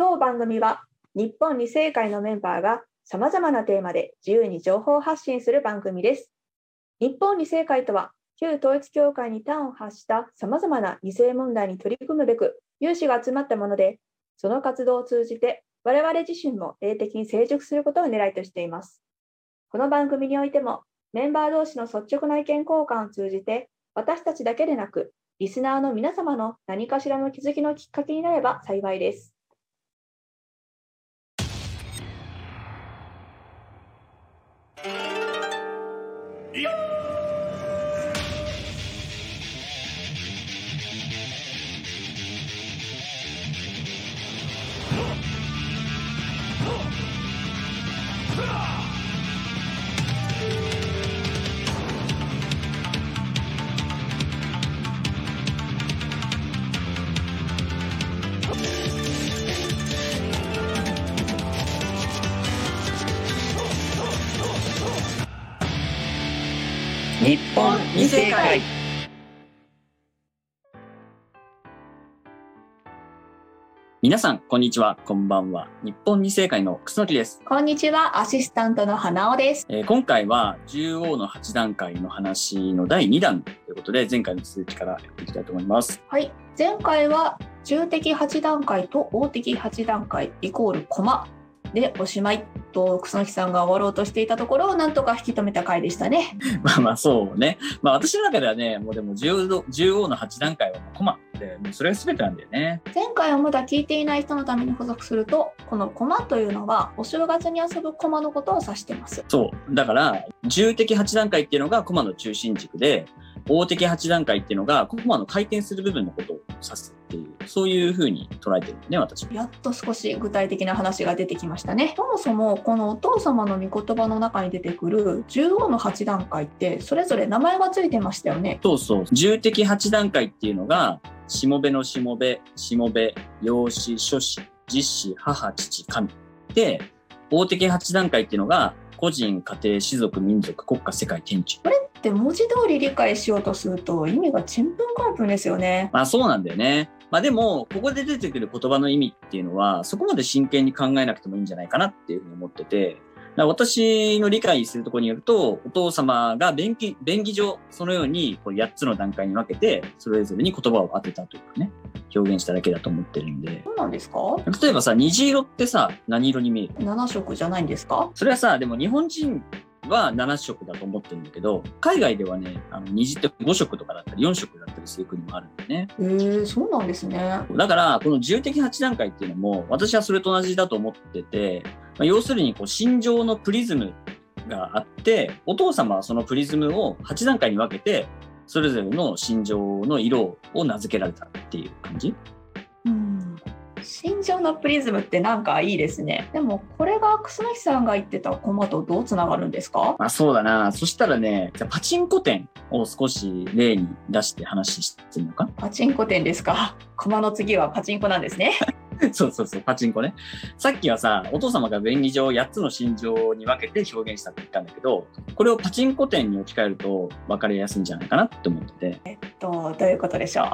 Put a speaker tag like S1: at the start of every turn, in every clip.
S1: 当番組は日本二世会のメンバーが様々なテーマで自由に情報発信する番組です。日本二世会とは旧統一教会に端を発した様々な二世問題に取り組むべく有志が集まったもので、その活動を通じて我々自身も霊的に成熟することを狙いとしています。この番組においてもメンバー同士の率直な意見交換を通じて私たちだけでなくリスナーの皆様の何かしらの気づきのきっかけになれば幸いです。Yeah.
S2: 日本二世会皆さんこんにちは。こんばんは。日本二世会の楠木です、
S1: こんにちは、アシスタントの花尾です。
S2: えー今回は獣王の8段階の話の第2弾ということで前回の続きからやっていきたいと思います。
S1: はい、前回は中的8段階と大的8段階イコールコマでおしまいと楠木さんが終わろうとしていたところをなんとか引き止めた回でしたね。
S2: まあまあそうねまあ私の中ではねもうでも獣王獣王の8段階はコマでもうそれが全てなんだよね
S1: 前回をまだ聞いていない人のために補足するとこのコマというのはお正月に遊ぶコマのことを指してます。
S2: そうだから重的8段階っていうのがコマの中心軸で大的8段階っていうのがコマの回転する部分のことを指すそういうふうに捉えてるね私は
S1: やっと少し具体的な話が出てきましたね。そもそもこのお父様の御言葉の中に出てくる15の8段階ってそれぞれ名前がついてましたよね。
S2: そうそう重的8段階っていうのがしもべのしもべしもべ養子諸子実子母父神で大的8段階っていうのが個人家庭士族民族国家世界天地
S1: で文字通り理解しようとすると意味がちんぷんかんぷんですよね。
S2: まあそうなんだよね。まあでも、ここで出てくる言葉の意味っていうのは、そこまで真剣に考えなくてもいいんじゃないかなっていうふうに思ってて、私の理解するところによると、お父様が便宜便宜上、そのようにこう8つの段階に分けて、それぞれに言葉を当てたというかね、表現しただけだと思ってるんで。
S1: そうなんですか？
S2: 例えばさ、虹色ってさ、何色に見える
S1: ?7 色じゃないんですか？
S2: それはさ、でも日本人は7色だと思ってるんだけど、海外ではね、あの虹って5色とかだったり4色だったりする国もあるんだよね。
S1: へえそうなんですね。
S2: だから、この重的8段階っていうのも、私はそれと同じだと思ってて、まあ、要するに、こう、心情のプリズムがあって、お父様はそのプリズムを8段階に分けて、それぞれの心情の色を名付けられたっていう感じ
S1: うん心情のプリズムってなんかいいですね。でもこれが楠木さんが言ってたコマとどうつながるんですか？
S2: まあそうだな。そしたらね、じゃあパチンコ店を少し例に出して話してみようか。
S1: パチンコ店ですか？コマの次はパチンコなんですね。
S2: そうそうそう、パチンコね。さっきはさ、お父様が便宜上8つの心情に分けて表現したって言ったんだけど、これをパチンコ店に置き換えると分かりやすいんじゃないかなって思ってて。
S1: とどういうことでしょう？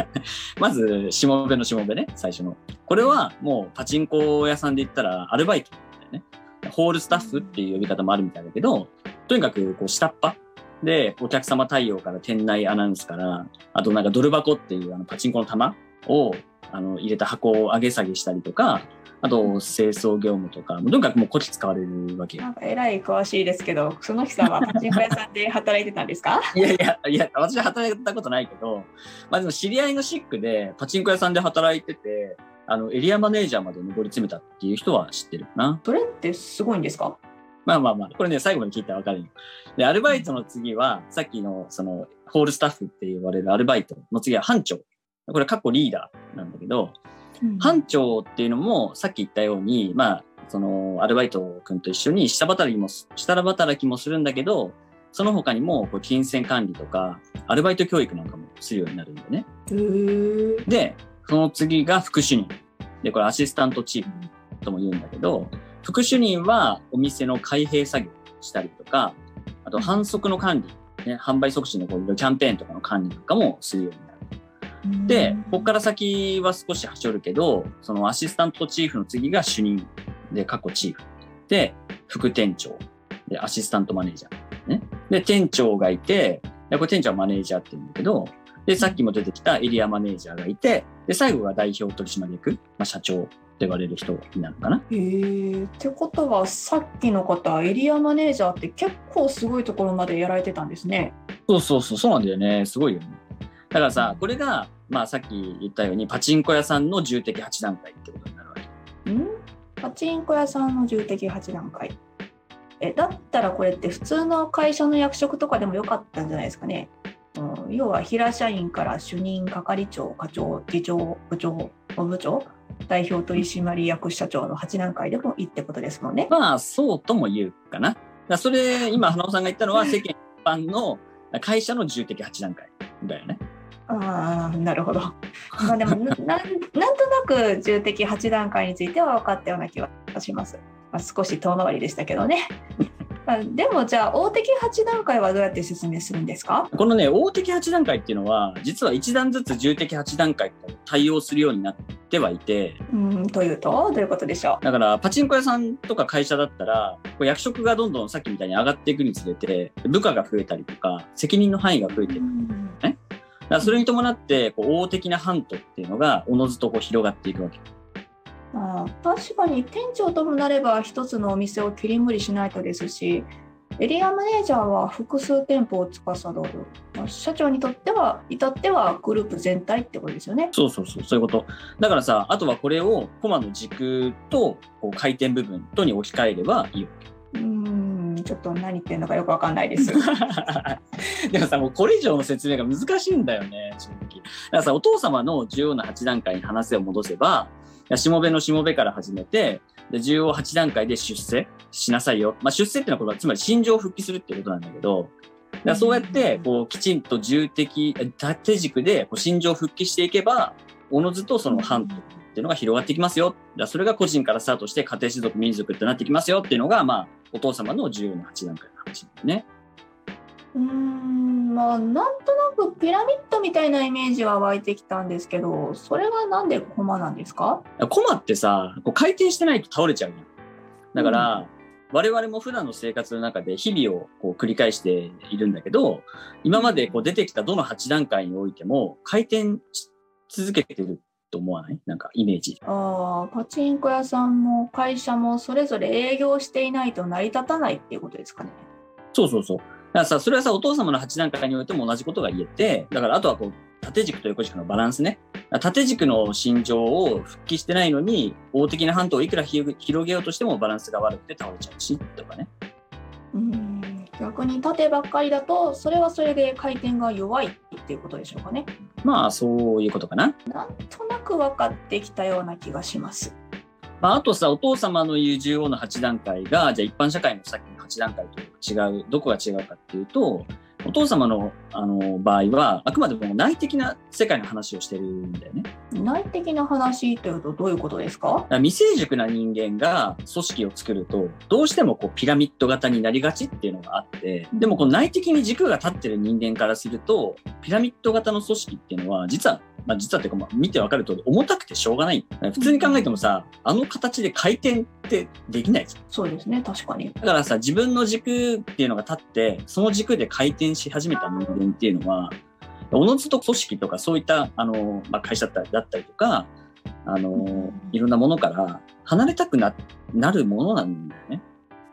S2: まず、しもべのしもべね、最初の。これはもうパチンコ屋さんで言ったらアルバイトだよね。ホールスタッフっていう呼び方もあるみたいだけど、とにかくこう下っ端でお客様対応から店内アナウンスから、あとなんかドル箱っていうあのパチンコの玉をあの入れた箱を上げ下げしたりとか、あと清掃業務とか、とにかくもうこっち使われるわけよ
S1: な。んかえらい詳しいですけど楠木さんはパチンコ屋さんで働いてたんですか？
S2: いやいや、いや、私は働いたことないけど、まあでも知り合いのシックでパチンコ屋さんで働いてて、あの、エリアマネージャーまで上り詰めたっていう人は知ってるな。
S1: それってすごいんですか？
S2: まあまあまあ、これね、最後まで聞いたらわかるよ。で、アルバイトの次は、さっきの、その、ホールスタッフって言われるアルバイトの次は班長。これ、過去リーダーなんだけど、班長っていうのも、さっき言ったように、まあ、その、アルバイト君と一緒に下働きも、下働きもするんだけど、その他にも、こう、金銭管理とか、アルバイト教育なんかもするようになるんだよね。で、その次が副主任。で、これアシスタントチームとも言うんだけど、副主任はお店の開閉作業したりとか、あと販促の管理、ね、販売促進のこういうキャンペーンとかの管理なんかもするようになる。で、ここから先は少しはしょるけど、そのアシスタントチーフの次が主任で、過去チーフ。で、副店長。で、アシスタントマネージャー。ね。で、店長がいて、でこれ店長はマネージャーって言うんだけど、で、さっきも出てきたエリアマネージャーがいて、で、最後が代表取締役、まあ、社長って言われる人になるのかな。
S1: へえ。ってことは、さっきの方、エリアマネージャーって結構すごいところまでやられてたんですね。
S2: そうそうそう、そうなんだよね。すごいよね。だからさ、これが、まあさっき言ったように、パチンコ屋さんの重敵8段階ってことになるわけ。
S1: ん？パチンコ屋さんの重敵8段階。え、だったらこれって普通の会社の役職とかでもよかったんじゃないですかね。うん、要は平社員から主任、係長、課長、次長、部長、本部長、代表取締役社長の8段階でもいいってことですもんね。
S2: まあ、そうとも言うかな。だそれ、今、花尾さんが言ったのは、世間一般の会社の重敵8段階だよね。
S1: ああ、なるほど。まあでもな、な んなんとなく重敵8段階については分かったような気がします。まあ、少し遠回りでしたけどね。まあでもじゃあ大敵8段階はどうやって説明するんですか？
S2: このね、大敵8段階っていうのは、実は1段ずつ重敵8段階と対応するようになってはいて、
S1: うんというと？どういうことでしょ
S2: だからパチンコ屋さんとか会社だったら、役職がどんどんさっきみたいに上がっていくにつれて、部下が増えたりとか、責任の範囲が増えて
S1: う。
S2: いく。らそれに伴って、こう大的なハントっていうのが、おのずとこう広がっていくわけ。
S1: まあ、確かに店長ともなれば一つのお店を切り盛りしないとですしエリアマネージャーは複数店舗を司るまあ社長にとっては至ってはグループ全体ってことですよね。
S2: そうそうそう、そういうこと。だからさ、あとはこれをコマの軸とこう回転部分とに置き換えればいいわけ。
S1: うーんちょっと何言ってるのかよくわかんないです。
S2: でもさ、もうこれ以上の説明が難しいんだよね、正直。だからさ、お父様の重要な8段階に話を戻せば、しもべのしもべから始めて、で重要8段階で出世しなさいよ。まあ、出世っていうのはこれはつまり心情復帰するっていうことなんだけど、だからそうやってこうきちんと重的、え縦軸でこう心情復帰していけば、おのずとその半島っていうのが広がってきますよ。だそれが個人からスタートして家庭種族民族ってなってきますよっていうのが、まあ、お父様の重要な8段階の話だよね。
S1: うーんまあなんとなくピラミッドみたいなイメージは湧いてきたんですけどそれはなんでコマなんですか？
S2: コマってさ、こう回転してないと倒れちゃうじゃん。だから、我々も普段の生活の中で日々をこう繰り返しているんだけど、今までこう出てきたどの8段階においても回転し続けてると思わない？なんかイメージ。
S1: あーパチンコ屋さんも会社もそれぞれ営業していないと成り立たないっていうことですかね。
S2: そうそうそう。だからさ、それはさ、お父様の8段階においても同じことが言えて、だからあとはこう、縦軸と横軸のバランスね。縦軸の心情を復帰してないのに、大的な半島をいくら広げようとしてもバランスが悪くて倒れちゃうし、とかね。
S1: うーん逆に縦ばっかりだとそれはそれで回転が弱いっていうことでしょうかね。
S2: まあ、そういうことかな。
S1: なんとなく分かってきたような気がします。
S2: まあ、あとさ、お父様の言う重要な8段階が、じゃあ一般社会のさっきの8段階と違う、どこが違うかっていうと、お父様のあの場合は、あくまでも内的な世界の話をしてるんだよね。
S1: 内的な話というとどういうことですか？
S2: 未成熟な人間が組織を作ると、どうしてもこうピラミッド型になりがちっていうのがあって、でもこの内的に軸が立ってる人間からすると、ピラミッド型の組織っていうのは、実は、まあ実はっていうか、まあ見てわかる通り重たくてしょうがない。普通に考えてもさ、あの形で回転ってできないじゃん。
S1: そうですね確かに。
S2: だからさ、自分の軸っていうのが立って、その軸で回転し始めた人間っていうのは、おのずと組織とかそういった、あの、まあ、会社だったりとか、あの、いろんなものから離れたくな、なるものなんだよね。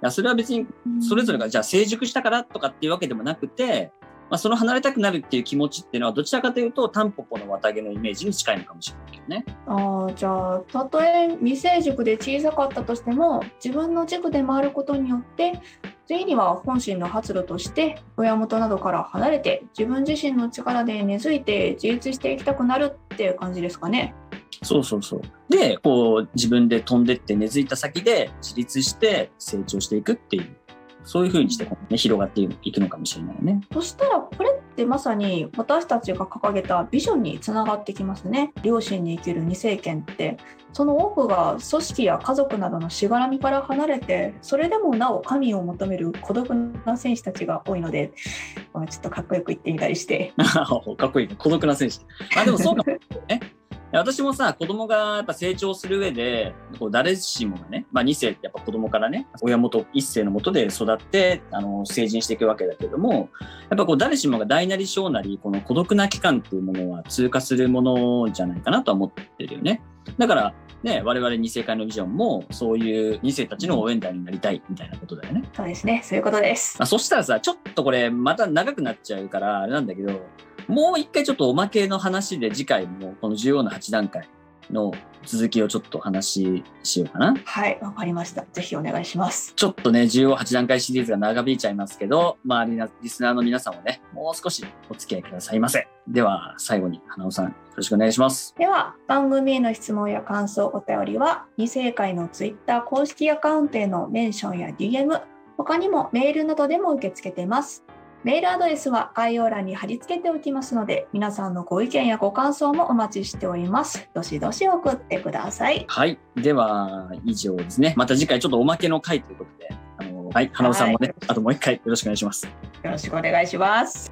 S2: いや、それは別にそれぞれがじゃあ成熟したからとかっていうわけでもなくて、まあ、その離れたくなるっていう気持ちっていうのはどちらかというとタンポポの綿毛のイメージに近いのかもしれないけどね。
S1: ああじゃあたとえ未成熟で小さかったとしても自分の軸で回ることによって次には本心の発露として親元などから離れて自分自身の力で根付いて自立していきたくなるっていう感じですかね。
S2: そうそうそう。で、こう自分で飛んでって根付いた先で自立して成長していくっていう、そういう風にしてね、広がっていくのかもしれないね。
S1: そしたらこれっってまさに私たちが掲げたビジョンにつながってきますね。両親に生きる二世権って。その多くが組織や家族などのしがらみから離れてそれでもなお神を求める孤独な選手たちが多いのでちょっとかっこよく言ってみたりして。
S2: かっこいいね。孤独な選手あでもそうかもね私もさ、子供がやっぱ成長する上で、こう誰しもがね、まあ2世ってやっぱ子供からね、親元、1世のもとで育って、あの、成人していくわけだけども、やっぱこう誰しもが大なり小なり、この孤独な期間っていうものは通過するものじゃないかなとは思ってるよね。だから、ね、我々二世会のビジョンも、そういう二世たちの応援団になりたいみたいなことだよね。
S1: そうですね。そういうことです。
S2: あそしたらさ、ちょっとこれ、また長くなっちゃうから、あれなんだけど、もう一回ちょっとおまけの話で次回もこの重要な8段階の続きをちょっと話しようかな。
S1: はい、わかりました。ぜひお願いします。
S2: ちょっっとね、18段階シリーズが長引いちゃいますけど、周りのリスナーの皆さんもね、もう少しお付き合いくださいませ。では、最後に花尾さん、よろしくお願いします。
S1: では、番組への質問や感想、お便りは、二世会のツイッター公式アカウントへのメンションや DM、他にもメールなどでも受け付けています。メールアドレスは概要欄に貼り付けておきますので、皆さんのご意見やご感想もお待ちしております。どしどし送ってください。
S2: はい。では、以上ですね。また次回ちょっとおまけの回ということで、あのはい、花尾さんもね、はい、あともう一回よろしくお願いします。
S1: よろしくお願いします。